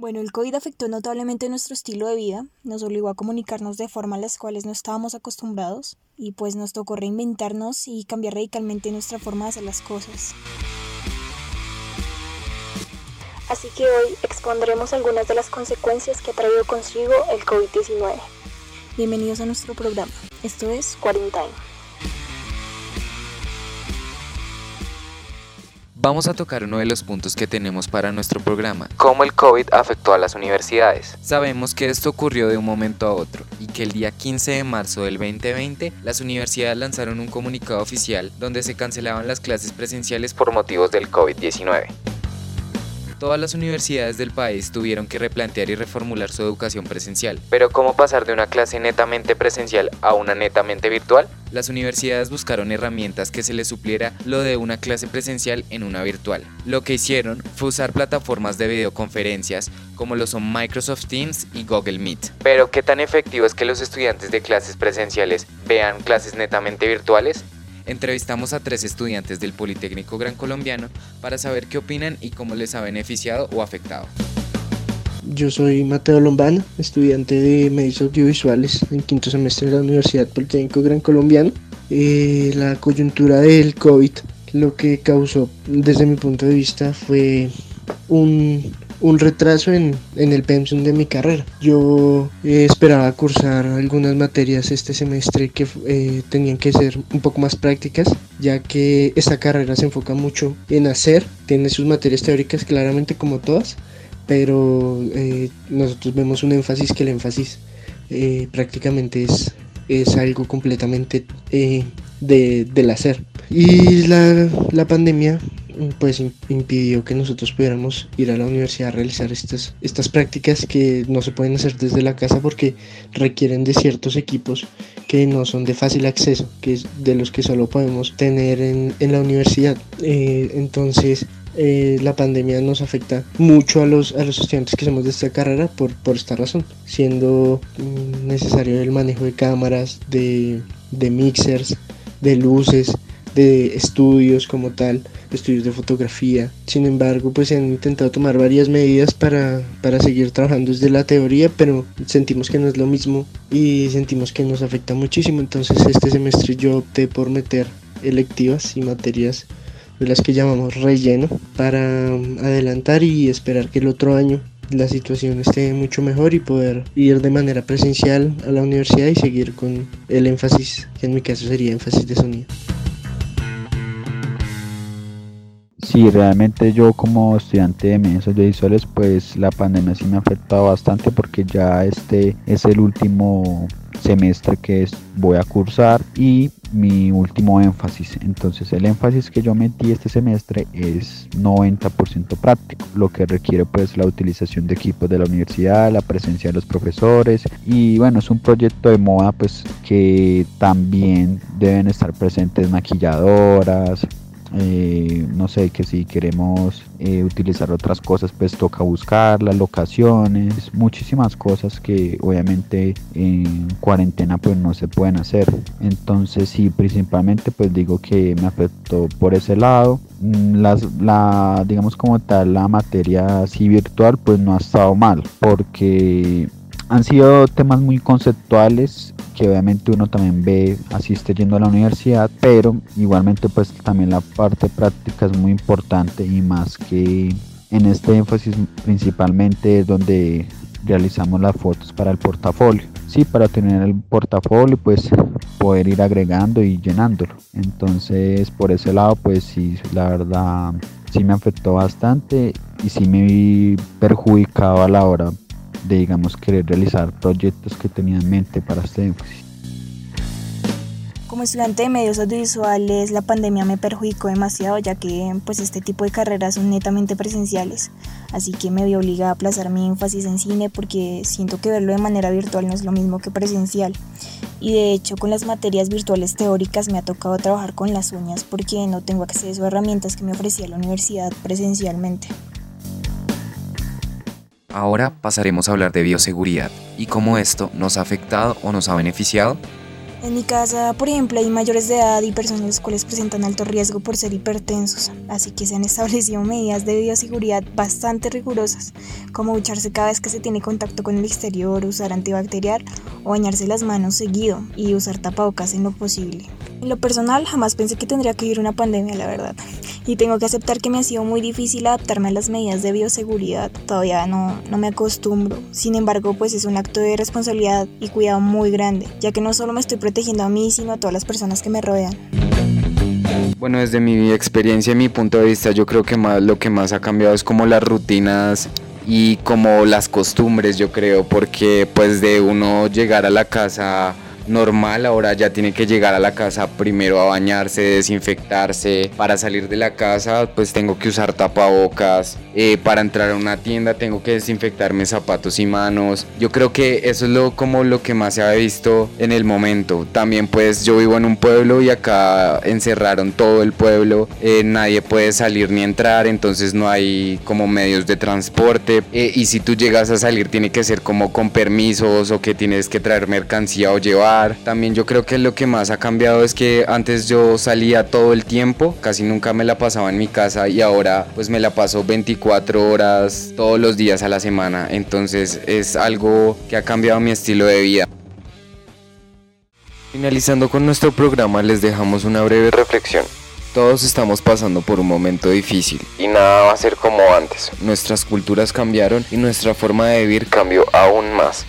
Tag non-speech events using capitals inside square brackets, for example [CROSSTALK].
Bueno, el COVID afectó notablemente nuestro estilo de vida, nos obligó a comunicarnos de formas a las cuales no estábamos acostumbrados y pues nos tocó reinventarnos y cambiar radicalmente nuestra forma de hacer las cosas. Así que hoy expondremos algunas de las consecuencias que ha traído consigo el COVID-19. Bienvenidos a nuestro programa. Esto es Quarantine. Vamos a tocar uno de los puntos que tenemos para nuestro programa, cómo el COVID afectó a las universidades. Sabemos que esto ocurrió de un momento a otro y que el día 15 de marzo del 2020 las universidades lanzaron un comunicado oficial donde se cancelaban las clases presenciales por motivos del COVID-19 todas las universidades del país tuvieron que replantear y reformular su educación presencial. Pero ¿cómo pasar de una clase netamente presencial a una netamente virtual? Las universidades buscaron herramientas que se les supliera lo de una clase presencial en una virtual. Lo que hicieron fue usar plataformas de videoconferencias como lo son Microsoft Teams y Google Meet. Pero ¿qué tan efectivo es que los estudiantes de clases presenciales vean clases netamente virtuales? Entrevistamos a tres estudiantes del Politécnico Gran Colombiano para saber qué opinan y cómo les ha beneficiado o afectado. Yo soy Mateo Lombana, estudiante de medios audiovisuales en quinto semestre de la Universidad Politécnico Gran Colombiano. Eh, la coyuntura del COVID lo que causó desde mi punto de vista fue un un retraso en, el pensum de mi carrera. Yo eh, esperaba cursar algunas materias este semestre que eh, tenían que ser un poco más prácticas, ya que esta carrera se enfoca mucho en hacer, tiene sus materias teóricas claramente como todas, pero eh, nosotros vemos un énfasis que el énfasis prácticamente es, es algo completamente de, del hacer. Y la, la pandemia pues impidió que nosotros pudiéramos ir a la universidad a realizar estas, estas prácticas que no se pueden hacer desde la casa porque requieren de ciertos equipos que no son de fácil acceso, que es de los que solo podemos tener en, la universidad. Eh, entonces, eh, la pandemia nos afecta mucho a los, a los estudiantes que somos de esta carrera por, por esta razón, siendo mm, necesario el manejo de cámaras, de, de mixers, de luces, de estudios como tal, estudios de fotografía. Sin embargo, pues se han intentado tomar varias medidas para, para seguir trabajando desde la teoría, pero sentimos que no es lo mismo y sentimos que nos afecta muchísimo. Entonces este semestre yo opté por meter electivas y materias de las que llamamos relleno para adelantar y esperar que el otro año la situación esté mucho mejor y poder ir de manera presencial a la universidad y seguir con el énfasis, que en mi caso sería énfasis de sonido. Sí, realmente yo como estudiante de medios audiovisuales, pues la pandemia sí me ha afectado bastante porque ya este es el último semestre que voy a cursar y mi último énfasis. Entonces el énfasis que yo metí este semestre es 90% práctico, lo que requiere pues la utilización de equipos de la universidad, la presencia de los profesores y bueno, es un proyecto de moda pues que también deben estar presentes maquilladoras, eh, no sé, que si queremos eh, utilizar otras cosas, pues toca buscar las locaciones, muchísimas cosas que obviamente en cuarentena pues no se pueden hacer. Entonces sí, principalmente pues digo que me afectó por ese lado. Mm, las, la, digamos como tal, la materia así virtual pues no ha estado mal, porque han sido temas muy conceptuales que obviamente uno también ve asiste yendo a la universidad, pero igualmente pues también la parte práctica es muy importante y más que en este énfasis principalmente es donde realizamos las fotos para el portafolio. Sí, para tener el portafolio pues poder ir agregando y llenándolo. Entonces por ese lado pues sí, la verdad sí me afectó bastante y sí me vi perjudicado a la hora de digamos querer realizar proyectos que tenía en mente para este énfasis. Como estudiante de medios audiovisuales, la pandemia me perjudicó demasiado ya que pues este tipo de carreras son netamente presenciales, así que me vi obligada a aplazar mi énfasis en cine porque siento que verlo de manera virtual no es lo mismo que presencial. Y de hecho con las materias virtuales teóricas me ha tocado trabajar con las uñas porque no tengo acceso a herramientas que me ofrecía la universidad presencialmente. Ahora pasaremos a hablar de bioseguridad y cómo esto nos ha afectado o nos ha beneficiado. En mi casa, por ejemplo, hay mayores de edad y personas las cuales presentan alto riesgo por ser hipertensos, así que se han [LAUGHS] establecido medidas de bioseguridad bastante rigurosas, como ducharse cada vez que se tiene contacto con el exterior, usar antibacterial o bañarse las manos seguido y usar tapabocas en lo posible. En lo personal, jamás pensé que tendría que vivir una pandemia, la verdad. Y tengo que aceptar que me ha sido muy difícil adaptarme a las medidas de bioseguridad. Todavía no, no me acostumbro. Sin embargo, pues es un acto de responsabilidad y cuidado muy grande, ya que no solo me estoy protegiendo a mí, sino a todas las personas que me rodean. Bueno, desde mi experiencia y mi punto de vista, yo creo que más, lo que más ha cambiado es como las rutinas y como las costumbres, yo creo, porque pues de uno llegar a la casa normal, ahora ya tiene que llegar a la casa primero a bañarse, desinfectarse. Para salir de la casa, pues tengo que usar tapabocas. Eh, para entrar a una tienda tengo que desinfectarme zapatos y manos. Yo creo que eso es lo, como lo que más se ha visto en el momento. También pues yo vivo en un pueblo y acá encerraron todo el pueblo. Eh, nadie puede salir ni entrar, entonces no hay como medios de transporte. Eh, y si tú llegas a salir tiene que ser como con permisos o que tienes que traer mercancía o llevar también yo creo que lo que más ha cambiado es que antes yo salía todo el tiempo, casi nunca me la pasaba en mi casa y ahora pues me la paso 24 horas todos los días a la semana. Entonces es algo que ha cambiado mi estilo de vida. Finalizando con nuestro programa les dejamos una breve reflexión. Todos estamos pasando por un momento difícil y nada va a ser como antes. Nuestras culturas cambiaron y nuestra forma de vivir cambió aún más.